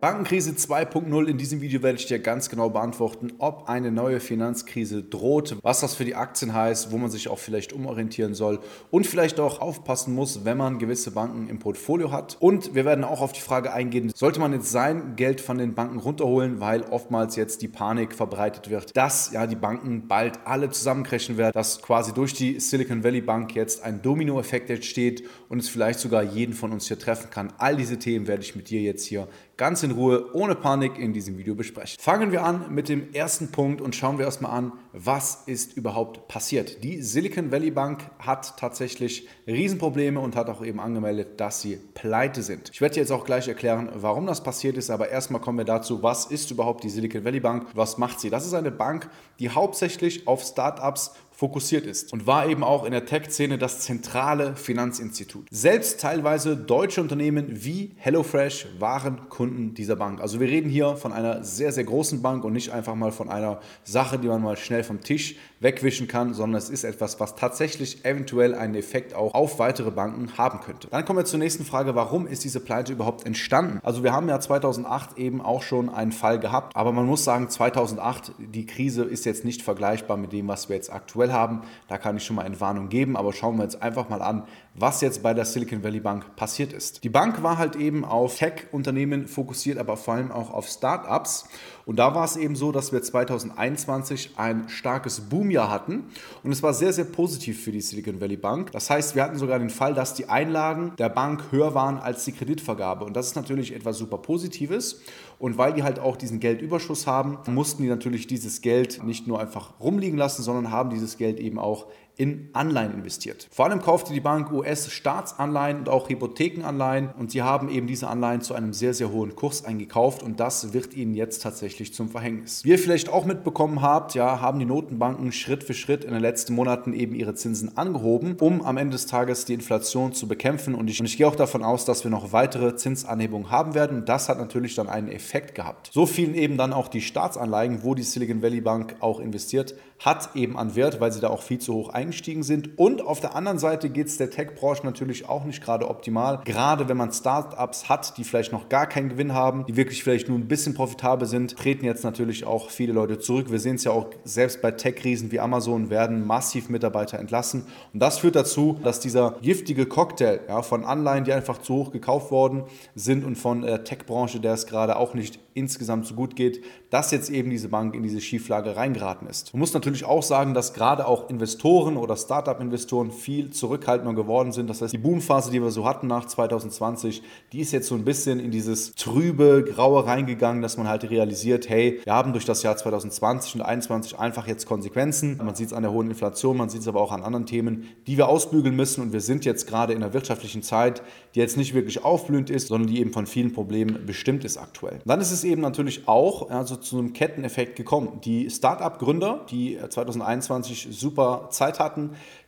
Bankenkrise 2.0. In diesem Video werde ich dir ganz genau beantworten, ob eine neue Finanzkrise droht, was das für die Aktien heißt, wo man sich auch vielleicht umorientieren soll und vielleicht auch aufpassen muss, wenn man gewisse Banken im Portfolio hat. Und wir werden auch auf die Frage eingehen, sollte man jetzt sein Geld von den Banken runterholen, weil oftmals jetzt die Panik verbreitet wird, dass ja die Banken bald alle zusammenbrechen werden, dass quasi durch die Silicon Valley Bank jetzt ein Dominoeffekt entsteht und es vielleicht sogar jeden von uns hier treffen kann. All diese Themen werde ich mit dir jetzt hier ganz in Ruhe, ohne Panik in diesem Video besprechen. Fangen wir an mit dem ersten Punkt und schauen wir erstmal an, was ist überhaupt passiert. Die Silicon Valley Bank hat tatsächlich Riesenprobleme und hat auch eben angemeldet, dass sie pleite sind. Ich werde jetzt auch gleich erklären, warum das passiert ist, aber erstmal kommen wir dazu, was ist überhaupt die Silicon Valley Bank? Was macht sie? Das ist eine Bank, die hauptsächlich auf Startups fokussiert ist und war eben auch in der Tech-Szene das zentrale Finanzinstitut. Selbst teilweise deutsche Unternehmen wie HelloFresh waren Kunden dieser Bank. Also wir reden hier von einer sehr, sehr großen Bank und nicht einfach mal von einer Sache, die man mal schnell vom Tisch wegwischen kann, sondern es ist etwas, was tatsächlich eventuell einen Effekt auch auf weitere Banken haben könnte. Dann kommen wir zur nächsten Frage, warum ist diese Pleite überhaupt entstanden? Also wir haben ja 2008 eben auch schon einen Fall gehabt, aber man muss sagen, 2008, die Krise ist jetzt nicht vergleichbar mit dem, was wir jetzt aktuell haben. Da kann ich schon mal eine Warnung geben, aber schauen wir jetzt einfach mal an, was jetzt bei der Silicon Valley Bank passiert ist. Die Bank war halt eben auf Tech-Unternehmen fokussiert, aber vor allem auch auf Startups. Und da war es eben so, dass wir 2021 ein starkes Boomjahr hatten und es war sehr, sehr positiv für die Silicon Valley Bank. Das heißt, wir hatten sogar den Fall, dass die Einlagen der Bank höher waren als die Kreditvergabe. Und das ist natürlich etwas super Positives. Und weil die halt auch diesen Geldüberschuss haben, mussten die natürlich dieses Geld nicht nur einfach rumliegen lassen, sondern haben dieses Geld eben auch in Anleihen investiert. Vor allem kaufte die Bank US-Staatsanleihen und auch Hypothekenanleihen und sie haben eben diese Anleihen zu einem sehr, sehr hohen Kurs eingekauft und das wird ihnen jetzt tatsächlich zum Verhängnis. Wie ihr vielleicht auch mitbekommen habt, ja, haben die Notenbanken Schritt für Schritt in den letzten Monaten eben ihre Zinsen angehoben, um am Ende des Tages die Inflation zu bekämpfen und ich, und ich gehe auch davon aus, dass wir noch weitere Zinsanhebungen haben werden das hat natürlich dann einen Effekt gehabt. So fielen eben dann auch die Staatsanleihen, wo die Silicon Valley Bank auch investiert, hat eben an Wert, weil sie da auch viel zu hoch eingestiegen sind. Und auf der anderen Seite geht es der Tech-Branche natürlich auch nicht gerade optimal. Gerade wenn man Startups hat, die vielleicht noch gar keinen Gewinn haben, die wirklich vielleicht nur ein bisschen profitabel sind, treten jetzt natürlich auch viele Leute zurück. Wir sehen es ja auch selbst bei Tech-Riesen wie Amazon werden massiv Mitarbeiter entlassen. Und das führt dazu, dass dieser giftige Cocktail ja, von Anleihen, die einfach zu hoch gekauft worden sind und von der Tech-Branche, der es gerade auch nicht insgesamt so gut geht, dass jetzt eben diese Bank in diese Schieflage reingeraten ist. Man muss natürlich auch sagen, dass gerade auch Investoren oder Startup-Investoren viel zurückhaltender geworden sind. Das heißt, die Boomphase, die wir so hatten nach 2020, die ist jetzt so ein bisschen in dieses trübe, graue reingegangen, dass man halt realisiert, hey, wir haben durch das Jahr 2020 und 2021 einfach jetzt Konsequenzen. Man sieht es an der hohen Inflation, man sieht es aber auch an anderen Themen, die wir ausbügeln müssen und wir sind jetzt gerade in einer wirtschaftlichen Zeit, die jetzt nicht wirklich aufblühend ist, sondern die eben von vielen Problemen bestimmt ist aktuell. dann ist es eben natürlich auch also zu einem Ketteneffekt gekommen. Die Start-up-Gründer, die 2021 super Zeit hatten,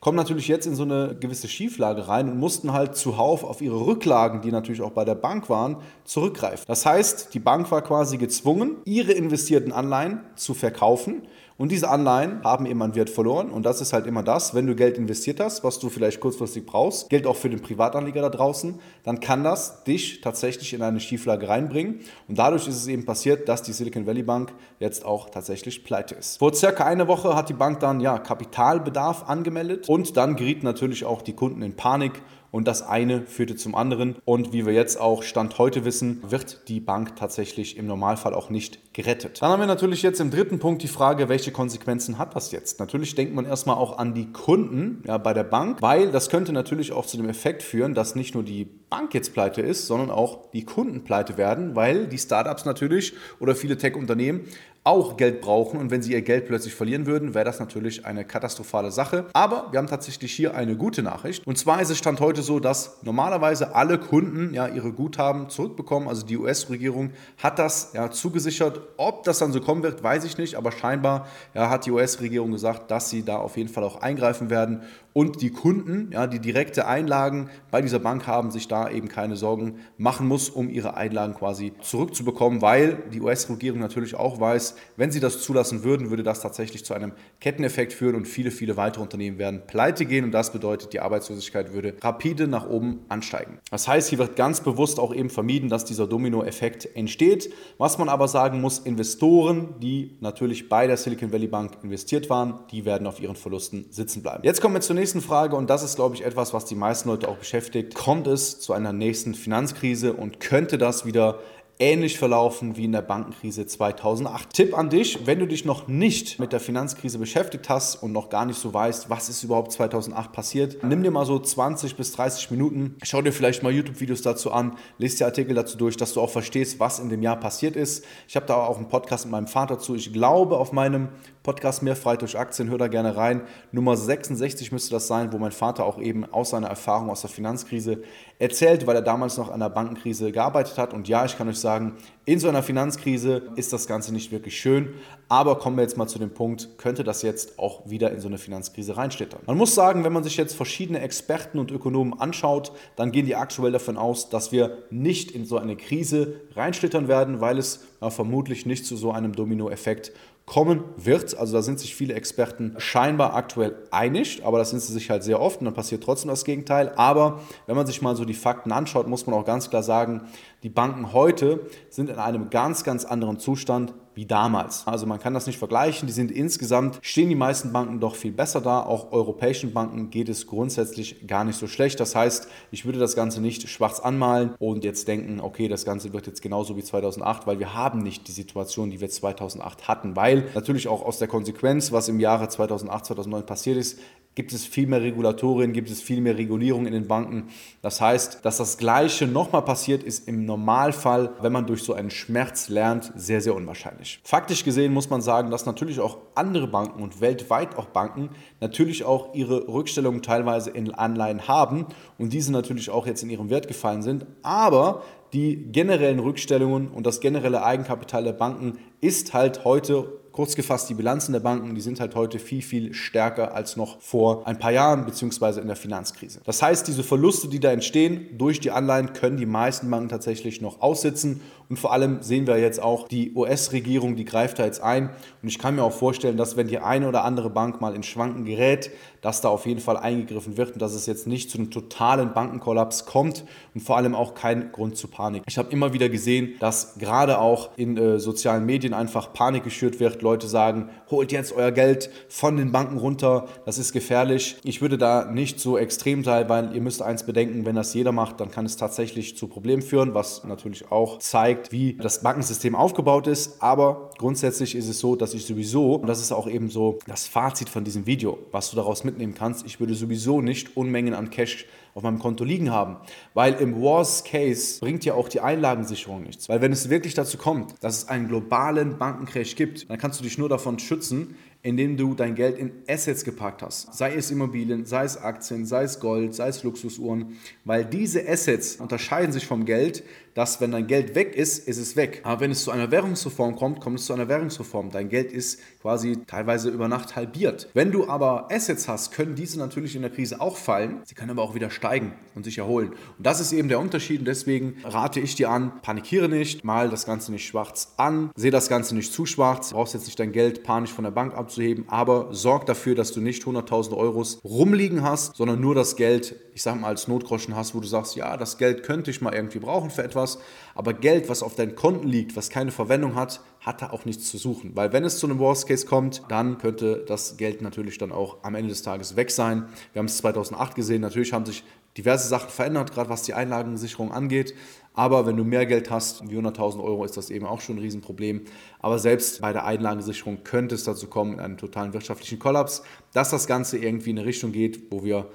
kommen natürlich jetzt in so eine gewisse Schieflage rein und mussten halt zuhauf auf ihre Rücklagen, die natürlich auch bei der Bank waren, zurückgreifen. Das heißt, die Bank war quasi gezwungen, ihre investierten Anleihen zu verkaufen und diese Anleihen haben eben an Wert verloren. Und das ist halt immer das, wenn du Geld investiert hast, was du vielleicht kurzfristig brauchst, gilt auch für den Privatanleger da draußen, dann kann das dich tatsächlich in eine Schieflage reinbringen. Und dadurch ist es eben passiert, dass die Silicon Valley Bank jetzt auch tatsächlich pleite ist. Vor circa einer Woche hat die Bank dann ja Kapitalbedarf angemeldet und dann gerieten natürlich auch die Kunden in Panik und das eine führte zum anderen. Und wie wir jetzt auch Stand heute wissen, wird die Bank tatsächlich im Normalfall auch nicht gerettet. Dann haben wir natürlich jetzt im dritten Punkt die Frage, welche Konsequenzen hat das jetzt? Natürlich denkt man erstmal auch an die Kunden ja, bei der Bank, weil das könnte natürlich auch zu dem Effekt führen, dass nicht nur die Bank jetzt pleite ist, sondern auch die Kunden pleite werden, weil die Startups natürlich oder viele Tech-Unternehmen auch Geld brauchen und wenn sie ihr Geld plötzlich verlieren würden, wäre das natürlich eine katastrophale Sache. Aber wir haben tatsächlich hier eine gute Nachricht. Und zwar ist es Stand heute so, dass normalerweise alle Kunden ja ihre Guthaben zurückbekommen. Also die US-Regierung hat das ja zugesichert. Ob das dann so kommen wird, weiß ich nicht. Aber scheinbar ja, hat die US-Regierung gesagt, dass sie da auf jeden Fall auch eingreifen werden und die Kunden, ja, die direkte Einlagen bei dieser Bank haben, sich da eben keine Sorgen machen muss, um ihre Einlagen quasi zurückzubekommen, weil die US-Regierung natürlich auch weiß, wenn sie das zulassen würden, würde das tatsächlich zu einem Ketteneffekt führen und viele, viele weitere Unternehmen werden pleite gehen und das bedeutet, die Arbeitslosigkeit würde rapide nach oben ansteigen. Das heißt, hier wird ganz bewusst auch eben vermieden, dass dieser Domino-Effekt entsteht. Was man aber sagen muss, Investoren, die natürlich bei der Silicon Valley Bank investiert waren, die werden auf ihren Verlusten sitzen bleiben. Jetzt kommen wir zur nächsten Frage und das ist, glaube ich, etwas, was die meisten Leute auch beschäftigt. Kommt es zu einer nächsten Finanzkrise und könnte das wieder ähnlich verlaufen wie in der Bankenkrise 2008. Tipp an dich, wenn du dich noch nicht mit der Finanzkrise beschäftigt hast und noch gar nicht so weißt, was ist überhaupt 2008 passiert, nimm dir mal so 20 bis 30 Minuten, schau dir vielleicht mal YouTube-Videos dazu an, lest dir Artikel dazu durch, dass du auch verstehst, was in dem Jahr passiert ist. Ich habe da auch einen Podcast mit meinem Vater zu. Ich glaube, auf meinem Podcast Mehr frei durch Aktien, hör da gerne rein. Nummer 66 müsste das sein, wo mein Vater auch eben aus seiner Erfahrung aus der Finanzkrise erzählt, weil er damals noch an der Bankenkrise gearbeitet hat. Und ja, ich kann euch sagen, in so einer Finanzkrise ist das Ganze nicht wirklich schön. Aber kommen wir jetzt mal zu dem Punkt, könnte das jetzt auch wieder in so eine Finanzkrise reinschlittern? Man muss sagen, wenn man sich jetzt verschiedene Experten und Ökonomen anschaut, dann gehen die aktuell davon aus, dass wir nicht in so eine Krise reinschlittern werden, weil es vermutlich nicht zu so einem Dominoeffekt kommen wird. Also da sind sich viele Experten scheinbar aktuell einig, aber das sind sie sich halt sehr oft und dann passiert trotzdem das Gegenteil. Aber wenn man sich mal so die Fakten anschaut, muss man auch ganz klar sagen, die Banken heute sind in einem ganz, ganz anderen Zustand wie damals. Also man kann das nicht vergleichen. Die sind insgesamt, stehen die meisten Banken doch viel besser da. Auch europäischen Banken geht es grundsätzlich gar nicht so schlecht. Das heißt, ich würde das Ganze nicht schwarz anmalen und jetzt denken, okay, das Ganze wird jetzt genauso wie 2008, weil wir haben nicht die Situation, die wir 2008 hatten. Weil natürlich auch aus der Konsequenz, was im Jahre 2008, 2009 passiert ist, gibt es viel mehr Regulatorien, gibt es viel mehr Regulierung in den Banken. Das heißt, dass das Gleiche nochmal passiert, ist im Normalfall, wenn man durch so einen Schmerz lernt, sehr, sehr unwahrscheinlich. Faktisch gesehen muss man sagen, dass natürlich auch andere Banken und weltweit auch Banken natürlich auch ihre Rückstellungen teilweise in Anleihen haben und diese natürlich auch jetzt in ihrem Wert gefallen sind. Aber die generellen Rückstellungen und das generelle Eigenkapital der Banken ist halt heute Kurz gefasst, die Bilanzen der Banken, die sind halt heute viel, viel stärker als noch vor ein paar Jahren beziehungsweise in der Finanzkrise. Das heißt, diese Verluste, die da entstehen durch die Anleihen, können die meisten Banken tatsächlich noch aussitzen. Und vor allem sehen wir jetzt auch, die US-Regierung, die greift da jetzt ein. Und ich kann mir auch vorstellen, dass wenn die eine oder andere Bank mal in Schwanken gerät, dass da auf jeden Fall eingegriffen wird und dass es jetzt nicht zu einem totalen Bankenkollaps kommt und vor allem auch kein Grund zu Panik. Ich habe immer wieder gesehen, dass gerade auch in äh, sozialen Medien einfach Panik geschürt wird. Leute sagen, holt jetzt euer Geld von den Banken runter, das ist gefährlich. Ich würde da nicht so extrem sein, weil ihr müsst eins bedenken, wenn das jeder macht, dann kann es tatsächlich zu Problemen führen, was natürlich auch zeigt, wie das Bankensystem aufgebaut ist. Aber grundsätzlich ist es so, dass ich sowieso, und das ist auch eben so das Fazit von diesem Video, was du daraus mitnehmen kannst, ich würde sowieso nicht Unmengen an Cash auf meinem Konto liegen haben. Weil im Worst Case bringt ja auch die Einlagensicherung nichts. Weil wenn es wirklich dazu kommt, dass es einen globalen Bankencrash gibt, dann kannst du dich nur davon schützen, indem du dein Geld in Assets gepackt hast. Sei es Immobilien, sei es Aktien, sei es Gold, sei es Luxusuhren. Weil diese Assets unterscheiden sich vom Geld, dass wenn dein Geld weg ist, ist es weg. Aber wenn es zu einer Währungsreform kommt, kommt es zu einer Währungsreform. Dein Geld ist quasi teilweise über Nacht halbiert. Wenn du aber Assets hast, können diese natürlich in der Krise auch fallen. Sie können aber auch wieder steigen und sich erholen. Und das ist eben der Unterschied. Und deswegen rate ich dir an, panikiere nicht, mal das Ganze nicht schwarz an, sehe das Ganze nicht zu schwarz. Du brauchst jetzt nicht dein Geld panisch von der Bank abzuheben, aber sorg dafür, dass du nicht 100.000 Euros rumliegen hast, sondern nur das Geld, ich sag mal, als Notgroschen hast, wo du sagst, ja, das Geld könnte ich mal irgendwie brauchen für etwas. Aber Geld, was auf deinen Konten liegt, was keine Verwendung hat, hat da auch nichts zu suchen. Weil wenn es zu einem Worst Case kommt, dann könnte das Geld natürlich dann auch am Ende des Tages weg sein. Wir haben es 2008 gesehen, natürlich haben sich diverse Sachen verändert, gerade was die Einlagensicherung angeht. Aber wenn du mehr Geld hast, wie 100.000 Euro, ist das eben auch schon ein Riesenproblem. Aber selbst bei der Einlagensicherung könnte es dazu kommen, in einen totalen wirtschaftlichen Kollaps. Dass das Ganze irgendwie in eine Richtung geht, wo wir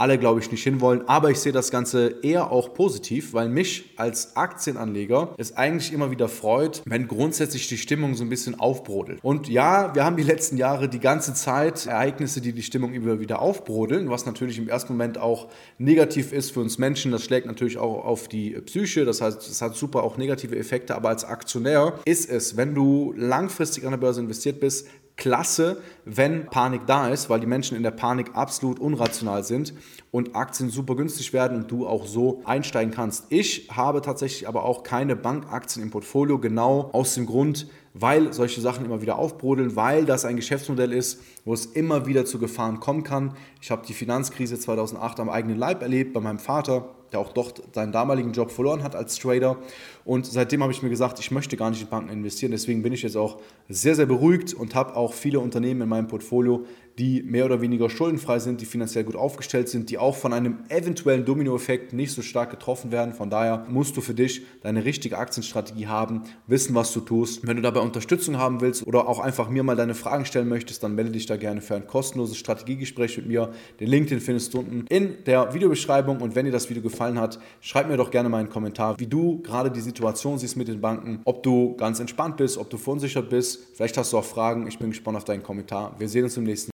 alle, glaube ich, nicht hinwollen. Aber ich sehe das Ganze eher auch positiv, weil mich als Aktienanleger es eigentlich immer wieder freut, wenn grundsätzlich die Stimmung so ein bisschen aufbrodelt. Und ja, wir haben die letzten Jahre die ganze Zeit Ereignisse, die die Stimmung immer wieder aufbrodeln, was natürlich im ersten Moment auch negativ ist für uns Menschen. Das schlägt natürlich auch auf die Psyche, das heißt, es hat super auch negative Effekte. Aber als Aktionär ist es, wenn du langfristig an der Börse investiert bist, klasse, wenn Panik da ist, weil die Menschen in der Panik absolut unrational sind und Aktien super günstig werden und du auch so einsteigen kannst. Ich habe tatsächlich aber auch keine Bankaktien im Portfolio, genau aus dem Grund, weil solche Sachen immer wieder aufbrodeln, weil das ein Geschäftsmodell ist, wo es immer wieder zu Gefahren kommen kann. Ich habe die Finanzkrise 2008 am eigenen Leib erlebt bei meinem Vater der auch dort seinen damaligen Job verloren hat als Trader. Und seitdem habe ich mir gesagt, ich möchte gar nicht in Banken investieren. Deswegen bin ich jetzt auch sehr, sehr beruhigt und habe auch viele Unternehmen in meinem Portfolio, die mehr oder weniger schuldenfrei sind, die finanziell gut aufgestellt sind, die auch von einem eventuellen Dominoeffekt nicht so stark getroffen werden. Von daher musst du für dich deine richtige Aktienstrategie haben, wissen, was du tust. Wenn du dabei Unterstützung haben willst oder auch einfach mir mal deine Fragen stellen möchtest, dann melde dich da gerne für ein kostenloses Strategiegespräch mit mir. Den Link, den findest du unten in der Videobeschreibung. Und wenn dir das Video gefallen hat, schreib mir doch gerne mal einen Kommentar, wie du gerade die Situation siehst mit den Banken, ob du ganz entspannt bist, ob du verunsichert bist. Vielleicht hast du auch Fragen. Ich bin gespannt auf deinen Kommentar. Wir sehen uns im nächsten